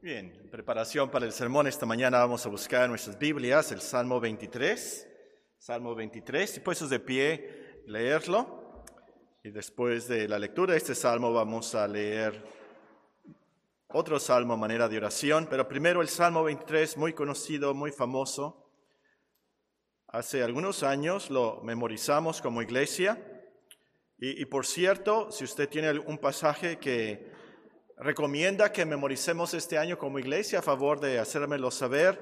Bien, en preparación para el sermón esta mañana vamos a buscar nuestras Biblias el Salmo 23, Salmo 23, y puestos de pie leerlo. Y después de la lectura de este salmo vamos a leer otro salmo a manera de oración, pero primero el Salmo 23, muy conocido, muy famoso. Hace algunos años lo memorizamos como iglesia. Y, y por cierto, si usted tiene un pasaje que recomienda que memoricemos este año como iglesia, a favor de hacérmelo saber.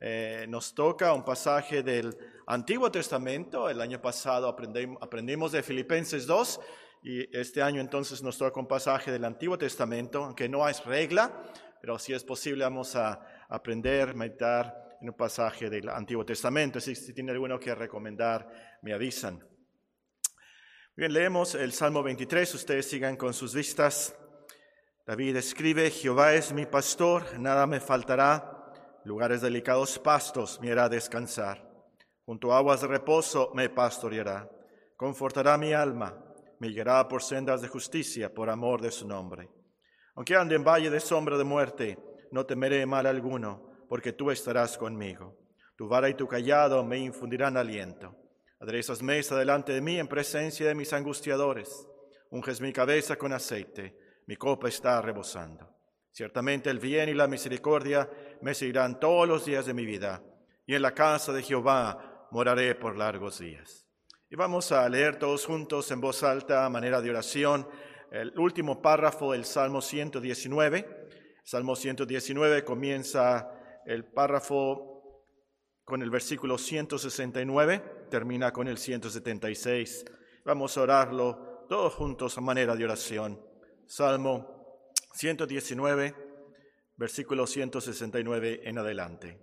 Eh, nos toca un pasaje del Antiguo Testamento. El año pasado aprendimos de Filipenses 2 y este año entonces nos toca un pasaje del Antiguo Testamento, aunque no es regla, pero si es posible vamos a aprender, meditar en un pasaje del Antiguo Testamento. Que si tiene alguno que recomendar, me avisan. Bien, leemos el Salmo 23, ustedes sigan con sus vistas. David escribe, Jehová es mi pastor, nada me faltará, lugares delicados pastos me hará descansar, junto a aguas de reposo me pastoreará, confortará mi alma, me guiará por sendas de justicia por amor de su nombre. Aunque ande en valle de sombra de muerte, no temeré mal alguno, porque tú estarás conmigo. Tu vara y tu callado me infundirán aliento. Aderezas mesa delante de mí en presencia de mis angustiadores. Unges mi cabeza con aceite mi copa está rebosando. Ciertamente el bien y la misericordia me seguirán todos los días de mi vida, y en la casa de Jehová moraré por largos días. Y vamos a leer todos juntos en voz alta, a manera de oración, el último párrafo del Salmo 119. Salmo 119 comienza el párrafo con el versículo 169, termina con el 176. Vamos a orarlo todos juntos a manera de oración. Salmo 119, versículo 169 en adelante.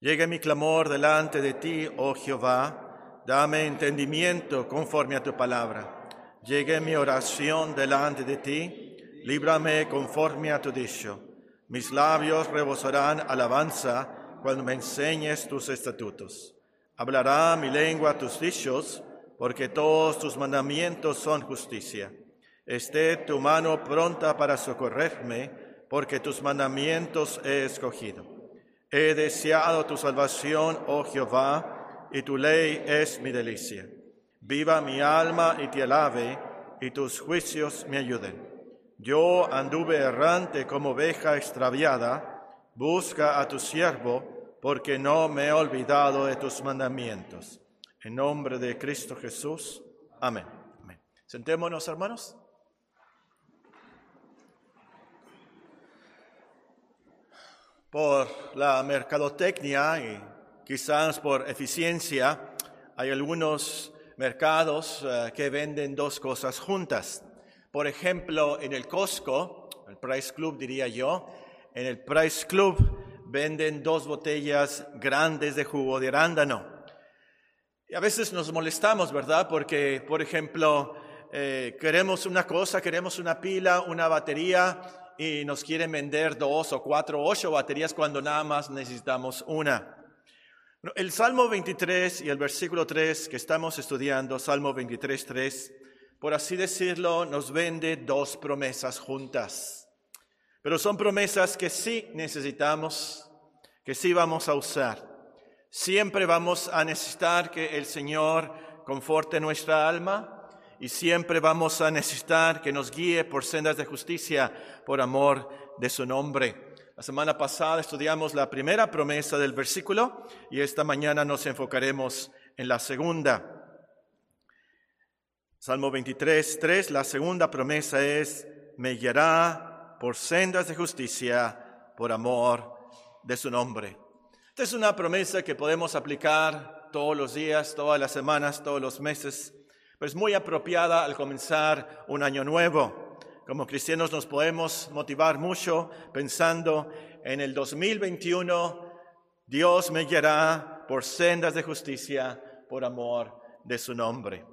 Llegue mi clamor delante de ti, oh Jehová, dame entendimiento conforme a tu palabra. Llegue mi oración delante de ti, líbrame conforme a tu dicho. Mis labios rebosarán alabanza cuando me enseñes tus estatutos. Hablará mi lengua tus dichos porque todos tus mandamientos son justicia. Esté tu mano pronta para socorrerme, porque tus mandamientos he escogido. He deseado tu salvación, oh Jehová, y tu ley es mi delicia. Viva mi alma y te alabe, y tus juicios me ayuden. Yo anduve errante como oveja extraviada, busca a tu siervo, porque no me he olvidado de tus mandamientos. En nombre de Cristo Jesús. Amén. Sentémonos, hermanos. Por la mercadotecnia y quizás por eficiencia, hay algunos mercados eh, que venden dos cosas juntas. Por ejemplo, en el Costco, el Price Club diría yo, en el Price Club venden dos botellas grandes de jugo de arándano. Y a veces nos molestamos, ¿verdad? Porque, por ejemplo, eh, queremos una cosa, queremos una pila, una batería y nos quieren vender dos o cuatro o ocho baterías cuando nada más necesitamos una. El Salmo 23 y el versículo 3 que estamos estudiando, Salmo 23, 3, por así decirlo, nos vende dos promesas juntas. Pero son promesas que sí necesitamos, que sí vamos a usar. Siempre vamos a necesitar que el Señor conforte nuestra alma y siempre vamos a necesitar que nos guíe por sendas de justicia por amor de su nombre. La semana pasada estudiamos la primera promesa del versículo y esta mañana nos enfocaremos en la segunda. Salmo 23, 3, la segunda promesa es, me guiará por sendas de justicia por amor de su nombre. Esta es una promesa que podemos aplicar todos los días, todas las semanas, todos los meses, pero es muy apropiada al comenzar un año nuevo. Como cristianos nos podemos motivar mucho pensando en el 2021, Dios me guiará por sendas de justicia por amor de su nombre.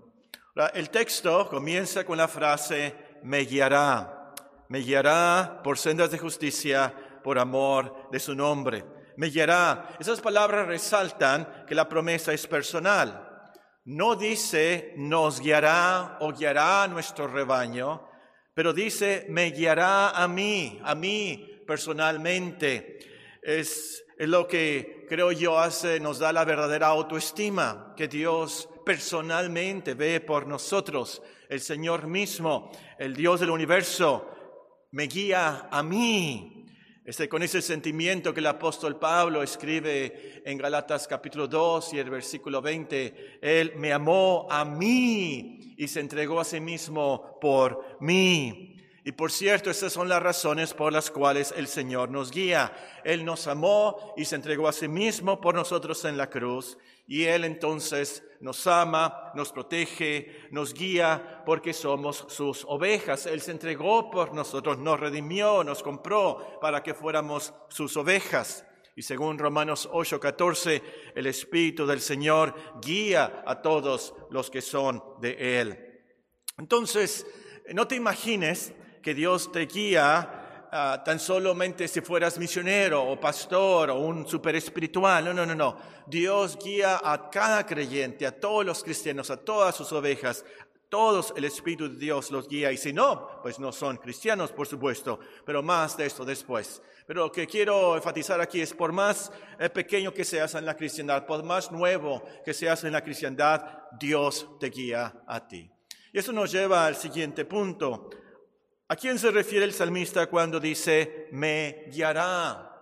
El texto comienza con la frase, me guiará, me guiará por sendas de justicia por amor de su nombre me guiará. Esas palabras resaltan que la promesa es personal. No dice nos guiará o guiará a nuestro rebaño, pero dice, me guiará a mí, a mí personalmente. Es, lo que creo yo hace, nos da la verdadera autoestima, que Dios personalmente ve por nosotros. El Señor mismo, el Dios del universo, me guía a mí. Este, con ese sentimiento que el apóstol Pablo escribe en Galatas capítulo 2 y el versículo 20, Él me amó a mí y se entregó a sí mismo por mí. Y por cierto, esas son las razones por las cuales el Señor nos guía. Él nos amó y se entregó a sí mismo por nosotros en la cruz. Y Él entonces nos ama, nos protege, nos guía porque somos sus ovejas. Él se entregó por nosotros, nos redimió, nos compró para que fuéramos sus ovejas. Y según Romanos 8:14, el Espíritu del Señor guía a todos los que son de Él. Entonces, no te imagines que Dios te guía ah, tan solamente si fueras misionero o pastor o un super espiritual. No, no, no, no. Dios guía a cada creyente, a todos los cristianos, a todas sus ovejas. Todos el Espíritu de Dios los guía y si no, pues no son cristianos, por supuesto, pero más de esto después. Pero lo que quiero enfatizar aquí es, por más eh, pequeño que seas en la cristiandad, por más nuevo que seas en la cristiandad, Dios te guía a ti. Y eso nos lleva al siguiente punto. ¿A quién se refiere el salmista cuando dice, me guiará?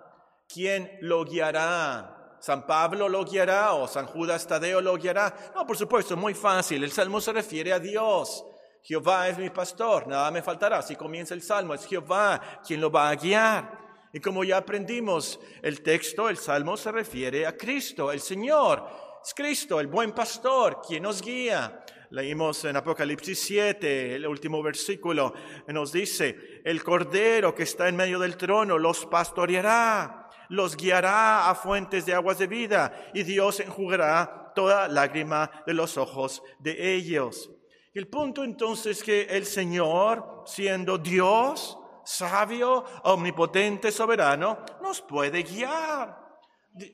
¿Quién lo guiará? ¿San Pablo lo guiará o San Judas Tadeo lo guiará? No, por supuesto, muy fácil. El salmo se refiere a Dios. Jehová es mi pastor, nada me faltará. Si comienza el salmo, es Jehová quien lo va a guiar. Y como ya aprendimos, el texto, el salmo se refiere a Cristo, el Señor. Es Cristo, el buen pastor, quien nos guía. Leímos en Apocalipsis 7, el último versículo, nos dice, el Cordero que está en medio del trono los pastoreará, los guiará a fuentes de aguas de vida y Dios enjugará toda lágrima de los ojos de ellos. El punto entonces es que el Señor, siendo Dios, sabio, omnipotente, soberano, nos puede guiar.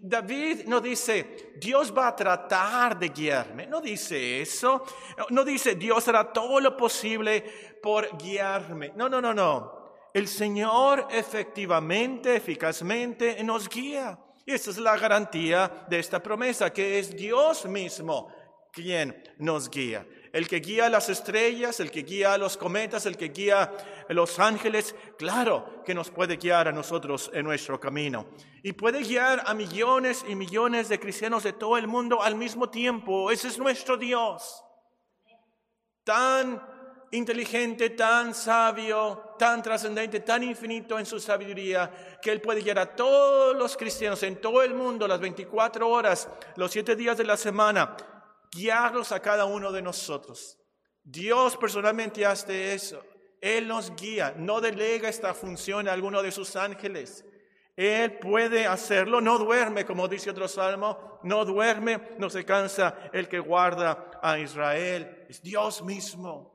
David no dice, Dios va a tratar de guiarme, no dice eso, no dice, Dios hará todo lo posible por guiarme. No, no, no, no. El Señor efectivamente, eficazmente nos guía. Y esa es la garantía de esta promesa, que es Dios mismo quien nos guía el que guía las estrellas, el que guía los cometas, el que guía los ángeles, claro que nos puede guiar a nosotros en nuestro camino. Y puede guiar a millones y millones de cristianos de todo el mundo al mismo tiempo. Ese es nuestro Dios. Tan inteligente, tan sabio, tan trascendente, tan infinito en su sabiduría, que Él puede guiar a todos los cristianos en todo el mundo las 24 horas, los 7 días de la semana, guiarlos a cada uno de nosotros. Dios personalmente hace eso. Él nos guía, no delega esta función a alguno de sus ángeles. Él puede hacerlo, no duerme, como dice otro salmo, no duerme, no se cansa el que guarda a Israel. Es Dios mismo.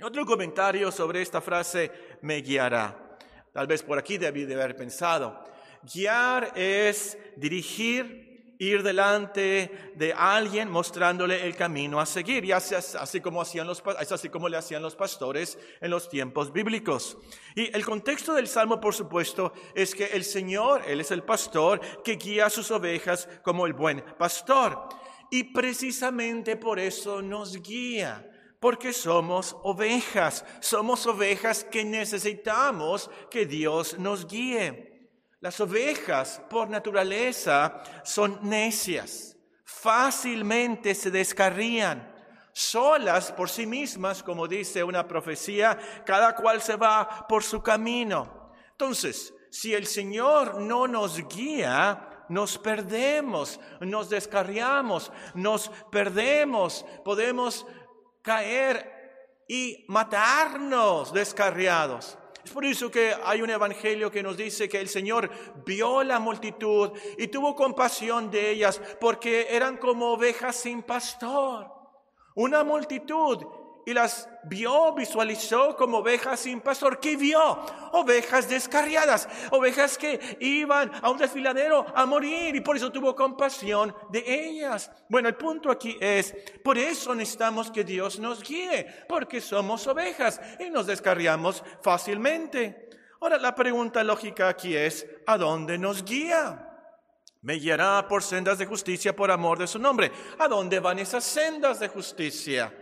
Otro comentario sobre esta frase, me guiará. Tal vez por aquí debí de haber pensado. Guiar es dirigir ir delante de alguien mostrándole el camino a seguir. Y así, así, como hacían los, es así como le hacían los pastores en los tiempos bíblicos. Y el contexto del Salmo, por supuesto, es que el Señor, Él es el pastor que guía a sus ovejas como el buen pastor. Y precisamente por eso nos guía. Porque somos ovejas, somos ovejas que necesitamos que Dios nos guíe. Las ovejas, por naturaleza, son necias, fácilmente se descarrían, solas por sí mismas, como dice una profecía, cada cual se va por su camino. Entonces, si el Señor no nos guía, nos perdemos, nos descarriamos, nos perdemos, podemos caer y matarnos descarriados. Es por eso que hay un evangelio que nos dice que el Señor vio la multitud y tuvo compasión de ellas porque eran como ovejas sin pastor. Una multitud y las vio, visualizó como ovejas sin pastor. ¿Qué vio? Ovejas descarriadas, ovejas que iban a un desfiladero a morir y por eso tuvo compasión de ellas. Bueno, el punto aquí es, por eso necesitamos que Dios nos guíe, porque somos ovejas y nos descarriamos fácilmente. Ahora, la pregunta lógica aquí es, ¿a dónde nos guía? Me guiará por sendas de justicia por amor de su nombre. ¿A dónde van esas sendas de justicia?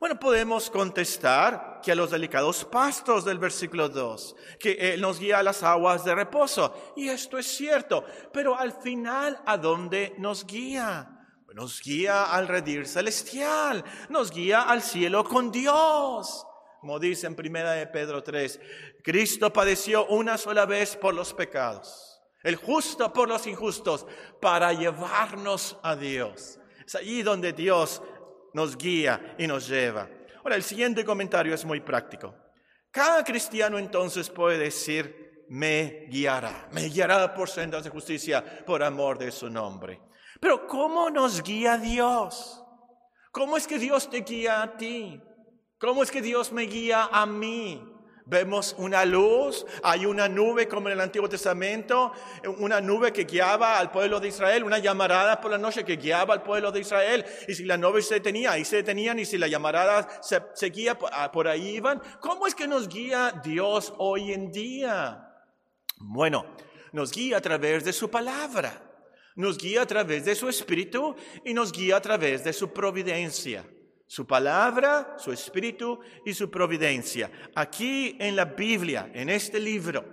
Bueno, podemos contestar que a los delicados pastos del versículo 2, que Él nos guía a las aguas de reposo. Y esto es cierto, pero al final, ¿a dónde nos guía? Nos guía al redir celestial, nos guía al cielo con Dios. Como dice en primera de Pedro 3, Cristo padeció una sola vez por los pecados, el justo por los injustos, para llevarnos a Dios. Es allí donde Dios nos guía y nos lleva. Ahora, el siguiente comentario es muy práctico. Cada cristiano entonces puede decir, me guiará, me guiará por sendas de justicia por amor de su nombre. Pero ¿cómo nos guía Dios? ¿Cómo es que Dios te guía a ti? ¿Cómo es que Dios me guía a mí? Vemos una luz, hay una nube como en el Antiguo Testamento, una nube que guiaba al pueblo de Israel, una llamarada por la noche que guiaba al pueblo de Israel. Y si la nube se detenía, ahí se detenían, y si la llamarada se seguía, ah, por ahí iban. ¿Cómo es que nos guía Dios hoy en día? Bueno, nos guía a través de su palabra, nos guía a través de su espíritu y nos guía a través de su providencia su palabra, su espíritu y su providencia. Aquí en la Biblia, en este libro,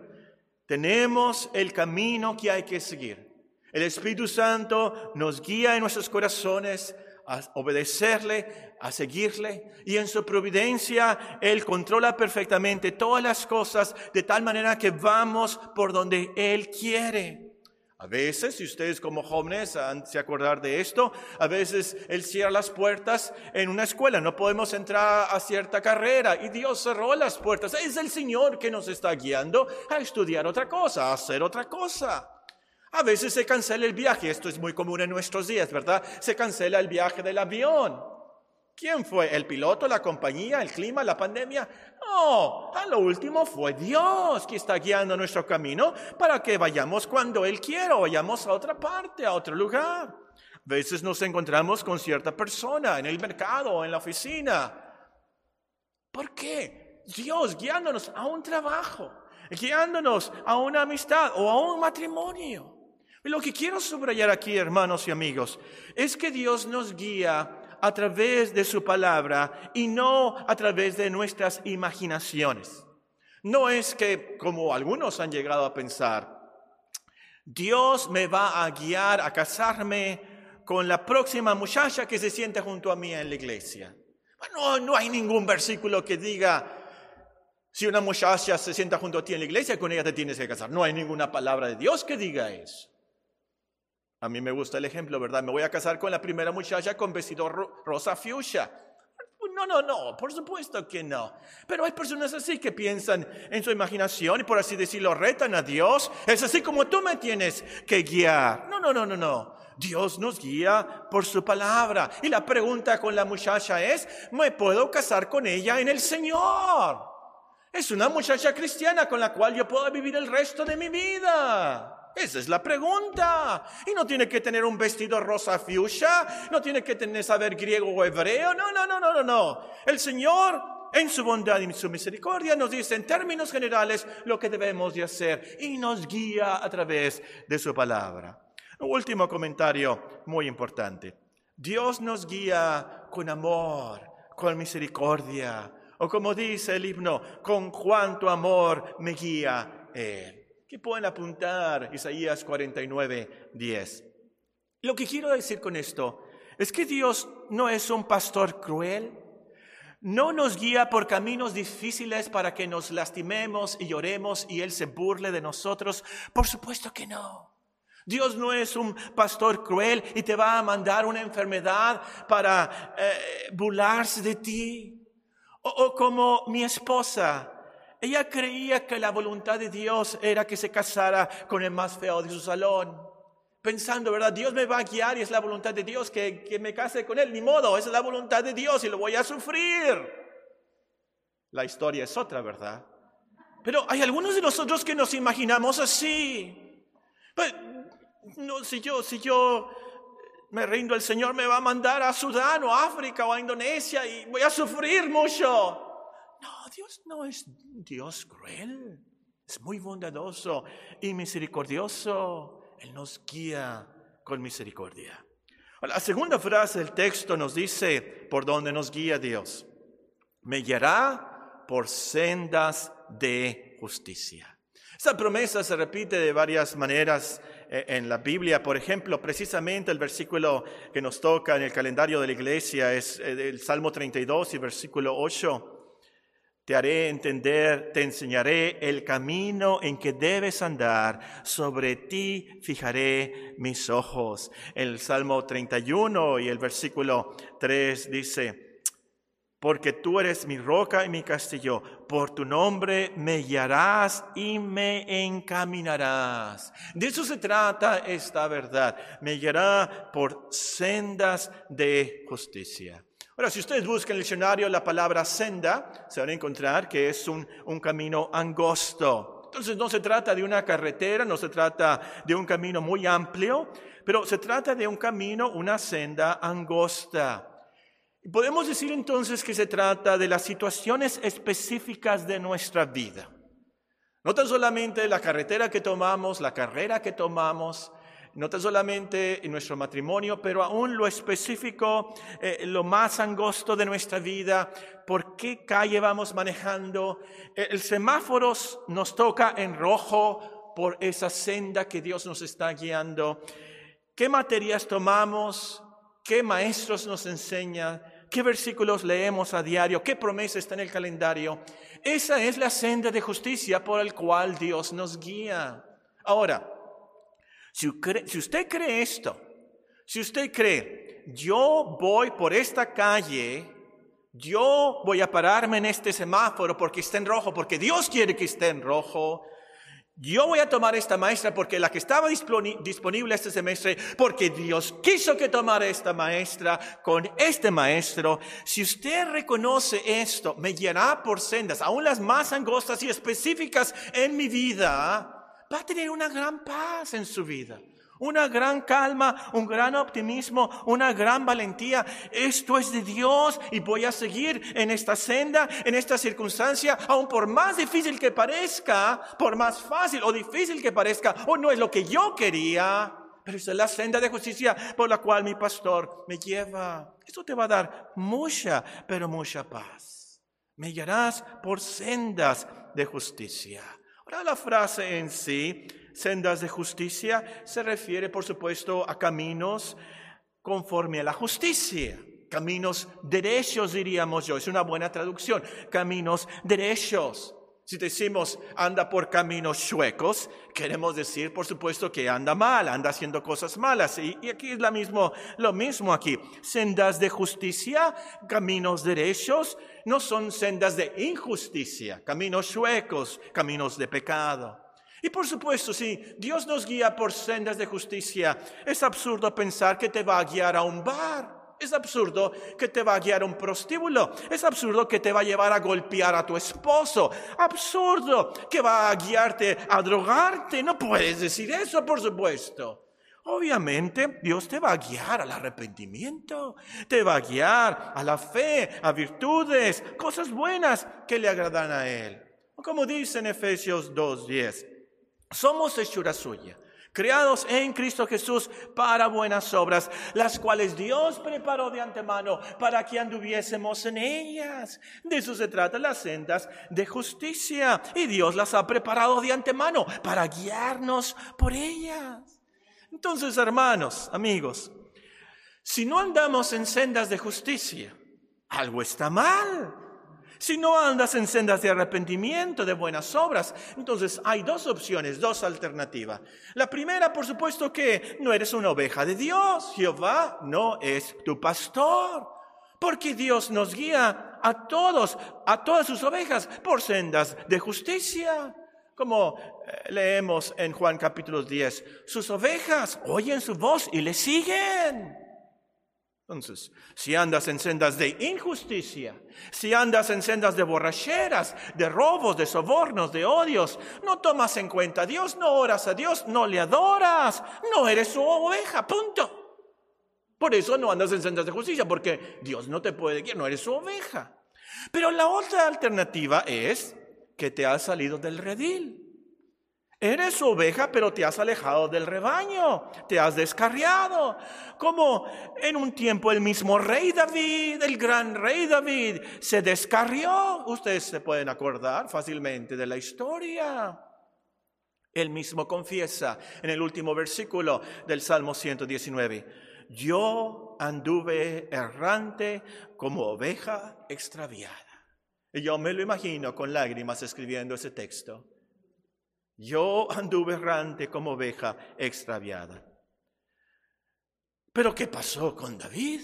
tenemos el camino que hay que seguir. El Espíritu Santo nos guía en nuestros corazones a obedecerle, a seguirle, y en su providencia Él controla perfectamente todas las cosas de tal manera que vamos por donde Él quiere. A veces, si ustedes como jóvenes han de acordar de esto, a veces Él cierra las puertas en una escuela, no podemos entrar a cierta carrera y Dios cerró las puertas. Es el Señor que nos está guiando a estudiar otra cosa, a hacer otra cosa. A veces se cancela el viaje, esto es muy común en nuestros días, ¿verdad? Se cancela el viaje del avión. ¿Quién fue? ¿El piloto, la compañía, el clima, la pandemia? No, a lo último fue Dios que está guiando nuestro camino para que vayamos cuando Él quiera, vayamos a otra parte, a otro lugar. A veces nos encontramos con cierta persona en el mercado o en la oficina. ¿Por qué? Dios guiándonos a un trabajo, guiándonos a una amistad o a un matrimonio. Lo que quiero subrayar aquí, hermanos y amigos, es que Dios nos guía a través de su palabra y no a través de nuestras imaginaciones. No es que, como algunos han llegado a pensar, Dios me va a guiar a casarme con la próxima muchacha que se siente junto a mí en la iglesia. No, no hay ningún versículo que diga, si una muchacha se sienta junto a ti en la iglesia, con ella te tienes que casar. No hay ninguna palabra de Dios que diga eso. A mí me gusta el ejemplo, ¿verdad? Me voy a casar con la primera muchacha con vestido rosa fuchsia. No, no, no, por supuesto que no. Pero hay personas así que piensan en su imaginación y por así decirlo retan a Dios. Es así como tú me tienes que guiar. No, no, no, no, no. Dios nos guía por su palabra. Y la pregunta con la muchacha es, ¿me puedo casar con ella en el Señor? Es una muchacha cristiana con la cual yo puedo vivir el resto de mi vida. Esa es la pregunta. Y no tiene que tener un vestido rosa fuchsia, no tiene que tener saber griego o hebreo. No, no, no, no, no, no. El Señor, en su bondad y su misericordia, nos dice en términos generales lo que debemos de hacer y nos guía a través de su palabra. Último comentario muy importante. Dios nos guía con amor, con misericordia, o como dice el himno, con cuánto amor me guía Él. ¿Qué pueden apuntar Isaías 49, 10. Lo que quiero decir con esto es que Dios no es un pastor cruel, no nos guía por caminos difíciles para que nos lastimemos y lloremos y Él se burle de nosotros. Por supuesto que no. Dios no es un pastor cruel y te va a mandar una enfermedad para eh, burlarse de ti. o como mi esposa, ella creía que la voluntad de Dios era que se casara con el más feo de su salón. Pensando, ¿verdad? Dios me va a guiar y es la voluntad de Dios que, que me case con él. Ni modo, es la voluntad de Dios y lo voy a sufrir. La historia es otra, ¿verdad? Pero hay algunos de nosotros que nos imaginamos así. Pues, no, si yo, si yo me rindo, el Señor me va a mandar a Sudán o África o a Indonesia y voy a sufrir mucho. Dios no es Dios cruel. Es muy bondadoso y misericordioso. Él nos guía con misericordia. La segunda frase del texto nos dice por dónde nos guía Dios. Me guiará por sendas de justicia. Esta promesa se repite de varias maneras eh, en la Biblia. Por ejemplo, precisamente el versículo que nos toca en el calendario de la iglesia es eh, el Salmo 32 y versículo 8. Te haré entender, te enseñaré el camino en que debes andar. Sobre ti fijaré mis ojos. El Salmo 31 y el versículo 3 dice, porque tú eres mi roca y mi castillo, por tu nombre me guiarás y me encaminarás. De eso se trata esta verdad. Me guiará por sendas de justicia. Ahora, si ustedes buscan en el diccionario la palabra senda, se van a encontrar que es un, un camino angosto. Entonces no se trata de una carretera, no se trata de un camino muy amplio, pero se trata de un camino, una senda angosta. Podemos decir entonces que se trata de las situaciones específicas de nuestra vida. No tan solamente la carretera que tomamos, la carrera que tomamos, no tan solamente en nuestro matrimonio, pero aún lo específico, eh, lo más angosto de nuestra vida, por qué calle vamos manejando. Eh, el semáforo nos toca en rojo por esa senda que Dios nos está guiando. ¿Qué materias tomamos? ¿Qué maestros nos enseñan? ¿Qué versículos leemos a diario? ¿Qué promesa está en el calendario? Esa es la senda de justicia por el cual Dios nos guía. Ahora, si, usted cree esto, si usted cree, yo voy por esta calle, yo voy a pararme en este semáforo porque está en rojo, porque Dios quiere que esté en rojo, yo voy a tomar esta maestra porque la que estaba disponible este semestre, porque Dios quiso que tomara esta maestra con este maestro. Si usted reconoce esto, me guiará por sendas, aún las más angostas y específicas en mi vida, va a tener una gran paz en su vida, una gran calma, un gran optimismo, una gran valentía. Esto es de Dios y voy a seguir en esta senda, en esta circunstancia, aun por más difícil que parezca, por más fácil o difícil que parezca, o no es lo que yo quería. Pero es la senda de justicia por la cual mi pastor me lleva. Esto te va a dar mucha, pero mucha paz. Me guiarás por sendas de justicia la frase en sí, sendas de justicia, se refiere, por supuesto, a caminos conforme a la justicia. Caminos derechos, diríamos yo. Es una buena traducción. Caminos derechos. Si decimos anda por caminos chuecos, queremos decir, por supuesto, que anda mal, anda haciendo cosas malas. Y, aquí es lo mismo, lo mismo aquí. Sendas de justicia, caminos derechos, no son sendas de injusticia, caminos chuecos, caminos de pecado. Y por supuesto, si Dios nos guía por sendas de justicia, es absurdo pensar que te va a guiar a un bar es absurdo que te va a guiar a un prostíbulo. Es absurdo que te va a llevar a golpear a tu esposo. Absurdo que va a guiarte a drogarte. No puedes decir eso, por supuesto. Obviamente Dios te va a guiar al arrepentimiento, te va a guiar a la fe, a virtudes, cosas buenas que le agradan a Él. Como dice en Efesios 2.10, somos hechura suya creados en Cristo Jesús para buenas obras, las cuales Dios preparó de antemano para que anduviésemos en ellas. De eso se trata las sendas de justicia y Dios las ha preparado de antemano para guiarnos por ellas. Entonces, hermanos, amigos, si no andamos en sendas de justicia, algo está mal. Si no andas en sendas de arrepentimiento, de buenas obras, entonces hay dos opciones, dos alternativas. La primera, por supuesto, que no eres una oveja de Dios. Jehová no es tu pastor. Porque Dios nos guía a todos, a todas sus ovejas, por sendas de justicia. Como eh, leemos en Juan capítulo 10, sus ovejas oyen su voz y le siguen. Entonces, si andas en sendas de injusticia, si andas en sendas de borracheras, de robos, de sobornos, de odios, no tomas en cuenta a Dios, no oras a Dios, no le adoras, no eres su oveja, punto. Por eso no andas en sendas de justicia, porque Dios no te puede guiar, no eres su oveja. Pero la otra alternativa es que te has salido del redil. Eres oveja, pero te has alejado del rebaño, te has descarriado. Como en un tiempo el mismo rey David, el gran rey David, se descarrió. Ustedes se pueden acordar fácilmente de la historia. Él mismo confiesa en el último versículo del Salmo 119 yo anduve errante como oveja extraviada. Y yo me lo imagino con lágrimas escribiendo ese texto. Yo anduve errante como oveja extraviada. Pero ¿qué pasó con David?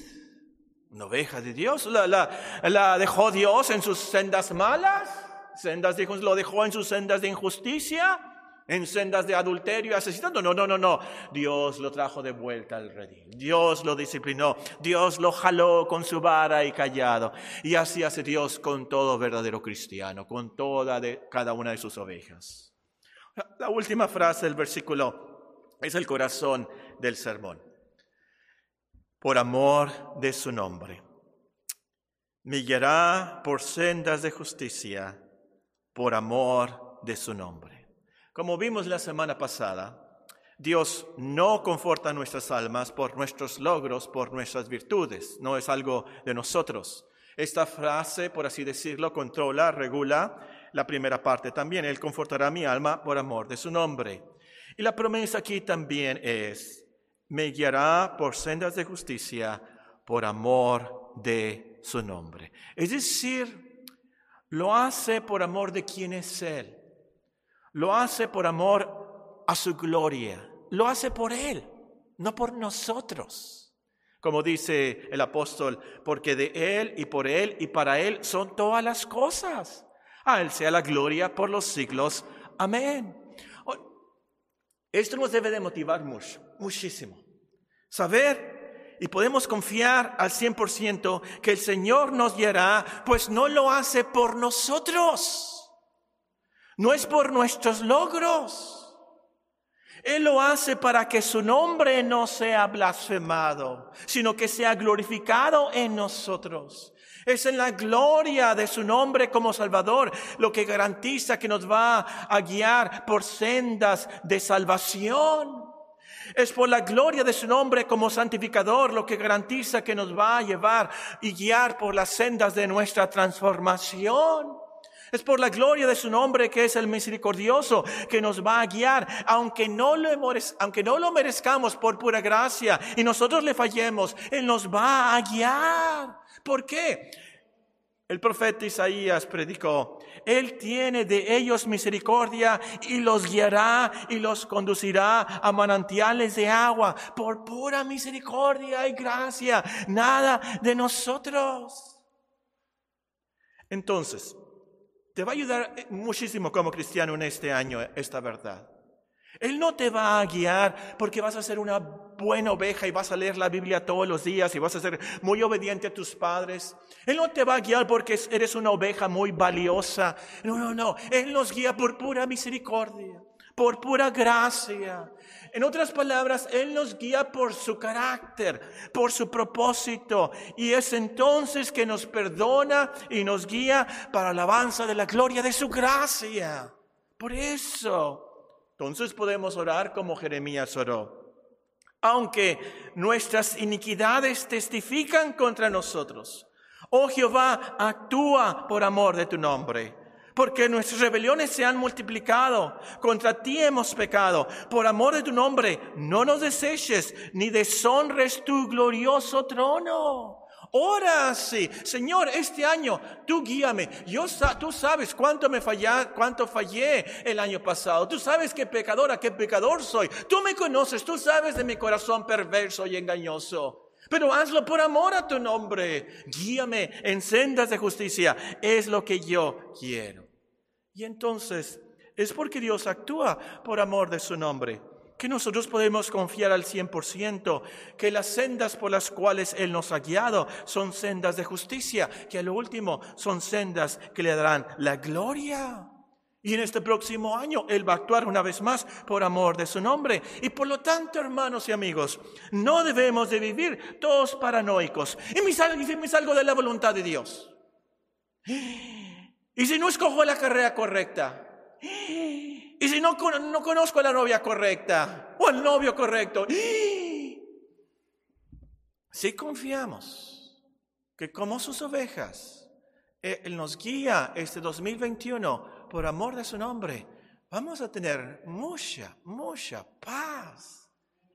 Una oveja de Dios. ¿La, la, dejó Dios en sus sendas malas? ¿Sendas de, ¿Lo dejó en sus sendas de injusticia? en sendas de adulterio y asesinato. No, no, no, no. Dios lo trajo de vuelta al redil. Dios lo disciplinó. Dios lo jaló con su vara y callado. Y así hace Dios con todo verdadero cristiano, con toda de, cada una de sus ovejas. La última frase del versículo es el corazón del sermón. Por amor de su nombre. Me por sendas de justicia, por amor de su nombre. Como vimos la semana pasada, Dios no conforta nuestras almas por nuestros logros, por nuestras virtudes, no es algo de nosotros. Esta frase, por así decirlo, controla, regula la primera parte también. Él confortará mi alma por amor de su nombre. Y la promesa aquí también es, me guiará por sendas de justicia por amor de su nombre. Es decir, lo hace por amor de quien es Él. Lo hace por amor a su gloria. Lo hace por Él, no por nosotros. Como dice el apóstol, porque de Él y por Él y para Él son todas las cosas. A Él sea la gloria por los siglos. Amén. Esto nos debe de motivar mucho, muchísimo. Saber y podemos confiar al 100% que el Señor nos guiará, pues no lo hace por nosotros. No es por nuestros logros. Él lo hace para que su nombre no sea blasfemado, sino que sea glorificado en nosotros. Es en la gloria de su nombre como Salvador lo que garantiza que nos va a guiar por sendas de salvación. Es por la gloria de su nombre como santificador lo que garantiza que nos va a llevar y guiar por las sendas de nuestra transformación. Es por la gloria de su nombre que es el misericordioso que nos va a guiar, aunque no lo, aunque no lo merezcamos por pura gracia y nosotros le fallemos, Él nos va a guiar. ¿Por qué? El profeta Isaías predicó, Él tiene de ellos misericordia y los guiará y los conducirá a manantiales de agua por pura misericordia y gracia, nada de nosotros. Entonces, te va a ayudar eh, muchísimo como cristiano en este año esta verdad. Él no te va a guiar porque vas a ser una buena oveja y vas a leer la Biblia todos los días y vas a ser muy obediente a tus padres. Él no te va a guiar porque eres una oveja muy valiosa. No, no, no. Él nos guía por pura misericordia, por pura gracia. En otras palabras, Él nos guía por su carácter, por su propósito. Y es entonces que nos perdona y nos guía para alabanza de la gloria de su gracia. Por eso, entonces podemos orar como Jeremías oró. Aunque nuestras iniquidades testifican contra nosotros, oh Jehová, actúa por amor de tu nombre porque nuestras rebeliones se han multiplicado. Contra ti hemos pecado. Por amor de tu nombre, no nos deseches, ni deshonres tu glorioso trono. Ora sí, Señor, este año tú guíame. Yo, tú sabes cuánto me fallé, cuánto fallé el año pasado. Tú sabes qué pecadora, qué pecador soy. Tú me conoces, tú sabes de mi corazón perverso y engañoso. Pero hazlo por amor a tu nombre. Guíame en sendas de justicia. Es lo que yo quiero. Y entonces es porque Dios actúa por amor de su nombre. que nosotros podemos confiar al 100%, que las sendas por las cuales Él nos ha guiado son sendas de justicia, que a lo último son sendas que le darán la gloria. Y en este próximo año Él va a actuar una vez más por amor de su nombre. Y por lo tanto, hermanos y amigos, no debemos de vivir todos paranoicos. Y me salgo, me salgo de la voluntad de Dios. Y si no escojo la carrera correcta. Y si no, no conozco a la novia correcta o al novio correcto. Si confiamos que como sus ovejas, eh, Él nos guía este 2021 por amor de su nombre, vamos a tener mucha, mucha paz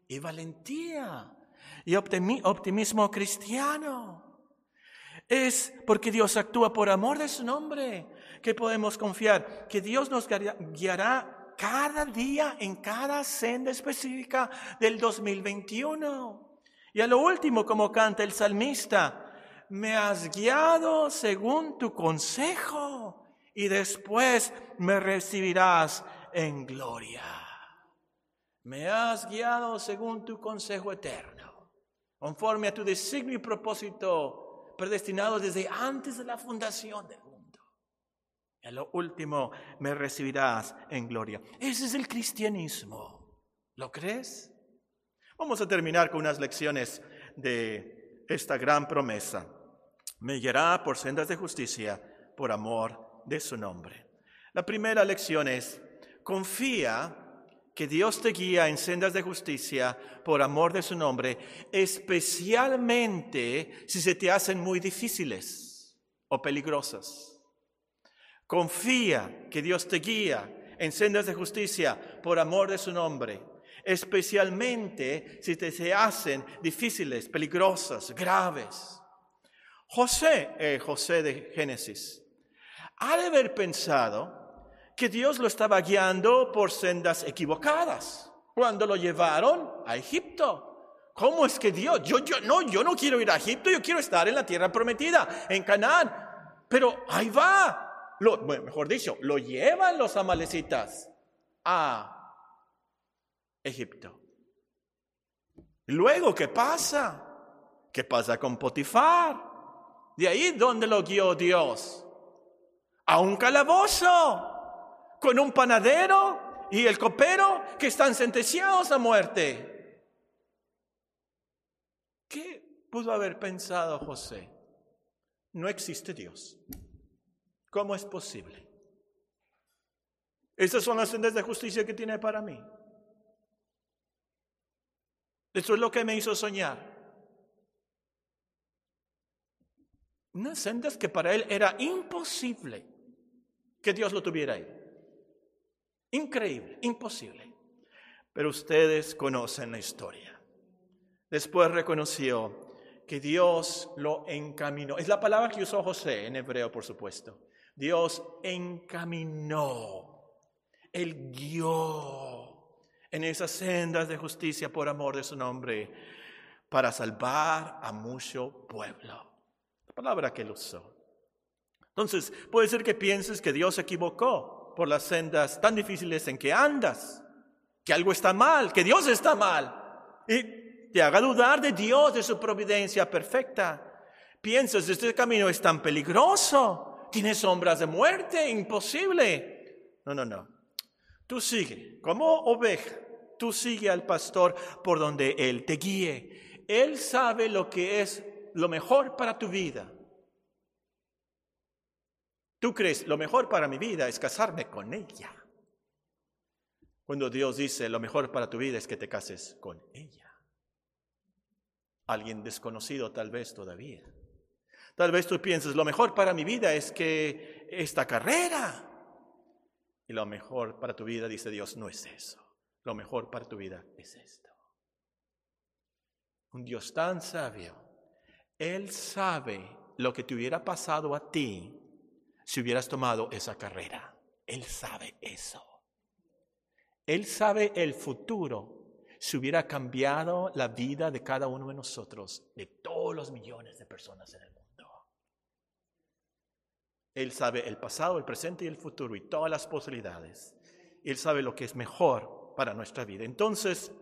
y valentía y optimismo cristiano. Es porque Dios actúa por amor de su nombre que podemos confiar, que Dios nos guiará cada día en cada senda específica del 2021. Y a lo último, como canta el salmista, me has guiado según tu consejo y después me recibirás en gloria. Me has guiado según tu consejo eterno, conforme a tu designio y propósito predestinado desde antes de la fundación del en lo último me recibirás en gloria. Ese es el cristianismo. ¿Lo crees? Vamos a terminar con unas lecciones de esta gran promesa. Me guiará por sendas de justicia por amor de su nombre. La primera lección es, confía que Dios te guía en sendas de justicia por amor de su nombre, especialmente si se te hacen muy difíciles o peligrosas. Confía que Dios te guía en sendas de justicia por amor de su nombre, especialmente si te se hacen difíciles, peligrosas, graves. José, eh, José de Génesis, ha de haber pensado que Dios lo estaba guiando por sendas equivocadas cuando lo llevaron a Egipto. ¿Cómo es que Dios? Yo, yo, no, yo no quiero ir a Egipto, yo quiero estar en la tierra prometida, en Canaán. Pero ahí va, mejor dicho, lo llevan los amalecitas a Egipto. Luego, ¿qué pasa? ¿Qué pasa con Potifar? De ahí donde lo guió Dios. A un calabozo, con un panadero y el copero que están sentenciados a muerte. ¿Qué pudo haber pensado José? No existe Dios. ¿Cómo es posible? Estas son las sendas de justicia que tiene para mí. Esto es lo que me hizo soñar. Unas sendas que para él era imposible que Dios lo tuviera ahí. Increíble, imposible. Pero ustedes conocen la historia. Después reconoció que Dios lo encaminó. Es la palabra que usó José en hebreo, por supuesto. Dios encaminó, Él guió en esas sendas de justicia por amor de su nombre para salvar a mucho pueblo. La palabra que Él usó. Entonces, puede ser que pienses que Dios se equivocó por las sendas tan difíciles en que andas, que algo está mal, que Dios está mal, y te haga dudar de Dios, de su providencia perfecta. Piensas, este camino es tan peligroso, tiene sombras de muerte, imposible. No, no, no. Tú sigue, como oveja, tú sigue al pastor por donde Él te guíe. Él sabe lo que es lo mejor para tu vida. Tú crees, lo mejor para mi vida es casarme con ella. Cuando Dios dice, lo mejor para tu vida es que te cases con ella. Alguien desconocido tal vez todavía. Tal vez tú pienses, lo mejor para mi vida es que esta carrera. Y lo mejor para tu vida, dice Dios, no es eso. Lo mejor para tu vida es esto. Un Dios tan sabio, Él sabe lo que te hubiera pasado a ti si hubieras tomado esa carrera. Él sabe eso. Él sabe el futuro si hubiera cambiado la vida de cada uno de nosotros, de todos los millones de personas en el mundo. Él sabe el pasado, el presente y el futuro y todas las posibilidades. Él sabe lo que es mejor para nuestra vida. Entonces,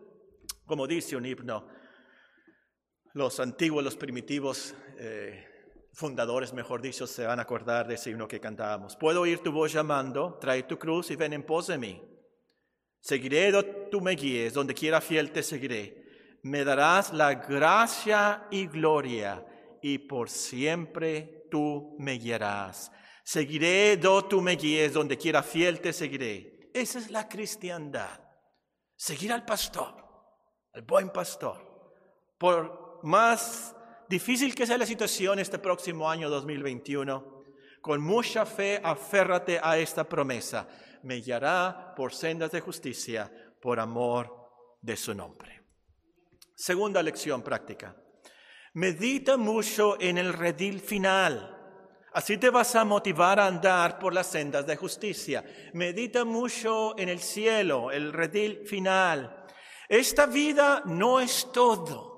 como dice un himno, los antiguos, los primitivos eh, fundadores, mejor dicho, se van a acordar de ese himno que cantábamos. Puedo oír tu voz llamando, trae tu cruz y ven en pos de mí. Seguiré donde tú me guíes, donde quiera fiel te seguiré. Me darás la gracia y gloria y por siempre tú me guiarás. Seguiré donde tú me guíes, donde quiera fiel te seguiré. Esa es la cristiandad. Seguir al pastor, al buen pastor. Por más difícil que sea la situación este próximo año 2021, con mucha fe aférrate a esta promesa. Me guiará por sendas de justicia, por amor de su nombre. Segunda lección práctica. Medita mucho en el redil final. Así te vas a motivar a andar por las sendas de justicia. Medita mucho en el cielo, el redil final. Esta vida no es todo.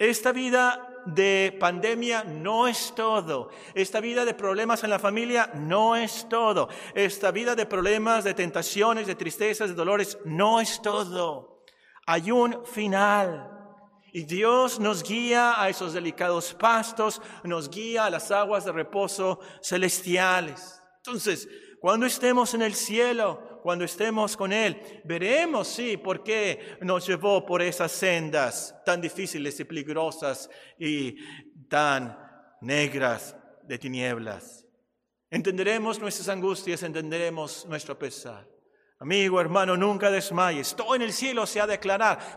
Esta vida de pandemia no es todo. Esta vida de problemas en la familia no es todo. Esta vida de problemas, de tentaciones, de tristezas, de dolores no es todo. Hay un final. Y Dios nos guía a esos delicados pastos, nos guía a las aguas de reposo celestiales. Entonces, cuando estemos en el cielo, cuando estemos con Él, veremos, sí, por qué nos llevó por esas sendas tan difíciles y peligrosas y tan negras de tinieblas. Entenderemos nuestras angustias, entenderemos nuestro pesar. Amigo, hermano, nunca desmayes. Todo en el cielo se ha de.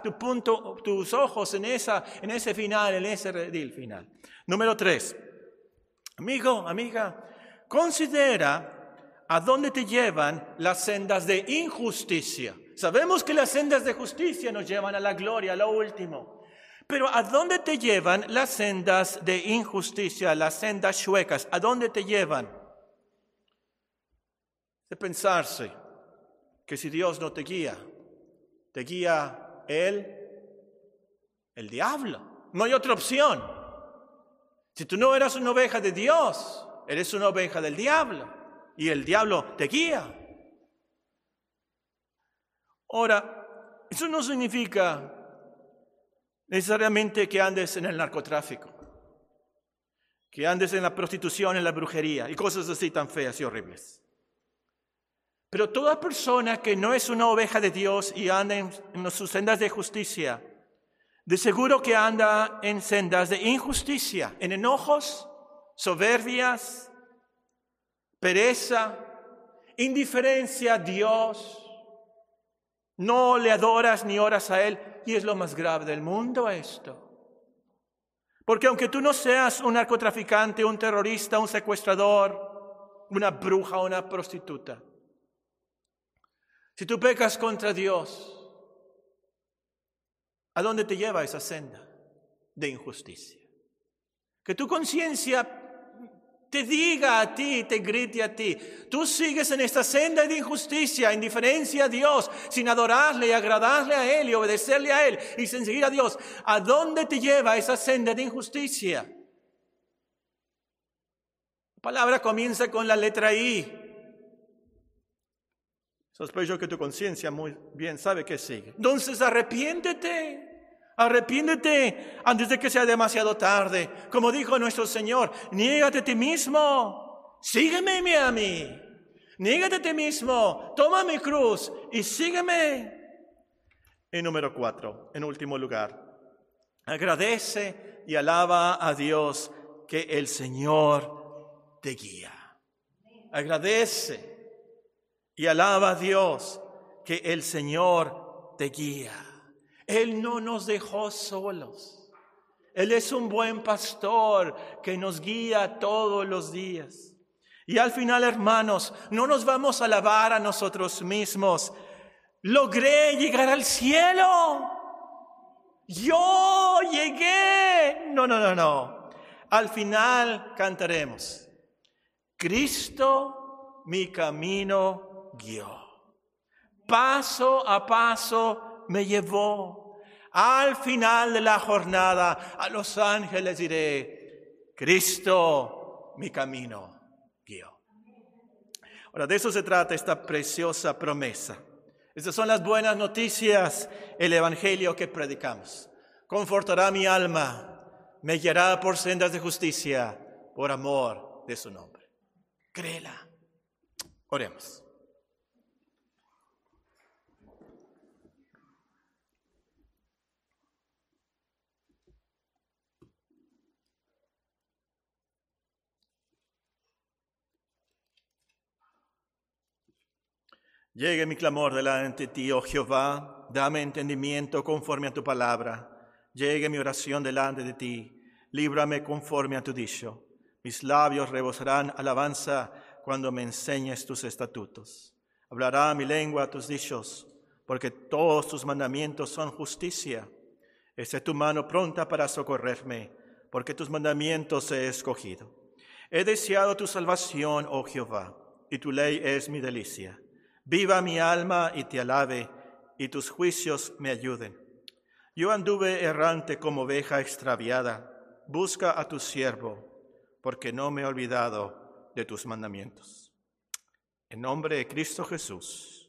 Tu punto, tus ojos en, esa, en ese final, en ese redil final. Número tres. Amigo, amiga, considera a dónde te llevan las sendas de injusticia. Sabemos que las sendas de justicia nos llevan a la gloria, a lo último. Pero ¿a dónde te llevan las sendas de injusticia, las sendas chuecas? ¿A dónde te llevan? De pensarse que si Dios no te guía, te guía Él, el diablo. No hay otra opción. Si tú no eras una oveja de Dios, eres una oveja del diablo y el diablo te guía. Ahora, eso no significa necesariamente que andes en el narcotráfico, que andes en la prostitución, en la brujería y cosas así tan feas y horribles. Pero toda persona que no es una oveja de Dios y anda en, sus sendas de justicia, de seguro que anda en sendas de injusticia, en enojos, soberbias, pereza, indiferencia a Dios. No le adoras ni oras a Él. Y es lo más grave del mundo esto. Porque aunque tú no seas un narcotraficante, un terrorista, un secuestrador, una bruja una prostituta, si tú pecas contra Dios, ¿a dónde te lleva esa senda de injusticia? Que tu conciencia te diga a ti, te grite a ti, tú sigues en esta senda de injusticia, indiferencia a Dios, sin adorarle y agradarle a Él y obedecerle a Él y sin seguir a Dios. ¿A dónde te lleva esa senda de injusticia? La palabra comienza con la letra I. Sospecho que tu conciencia muy bien sabe que sigue. Entonces arrepiéntete. Arrepiéntete antes de que sea demasiado tarde. Como dijo nuestro Señor, niégate a ti mismo. Sígueme a mí. Niégate a ti mismo. Toma mi cruz y sígueme. Y número cuatro, en último lugar, agradece y alaba a Dios que el Señor te guía. Agradece y alaba a Dios que el Señor te guía. Él no nos dejó solos. Él es un buen pastor que nos guía todos los días. Y al final, hermanos, no nos vamos a alabar a nosotros mismos. Logré llegar al cielo. Yo llegué. No, no, no, no. Al final cantaremos. Cristo, mi camino guió. Paso a paso me llevó. Al final de la jornada a los ángeles diré, Cristo mi camino guió. Ahora, de eso se trata esta preciosa promesa. Estas son las buenas noticias, el Evangelio que predicamos. Confortará mi alma, me guiará por sendas de justicia, por amor de su nombre. Créela. Oremos. Llegue mi clamor delante de ti, oh Jehová, dame entendimiento conforme a tu palabra. Llegue mi oración delante de ti, líbrame conforme a tu dicho. Mis labios rebosarán alabanza cuando me enseñes tus estatutos. Hablará mi lengua tus dichos, porque todos tus mandamientos son justicia. Esté tu mano pronta para socorrerme, porque tus mandamientos he escogido. He deseado tu salvación, oh Jehová, y tu ley es mi delicia. Viva mi alma y te alabe, y tus juicios me ayuden. Yo anduve errante como oveja extraviada. Busca a tu siervo, porque no me he olvidado de tus mandamientos. En nombre de Cristo Jesús.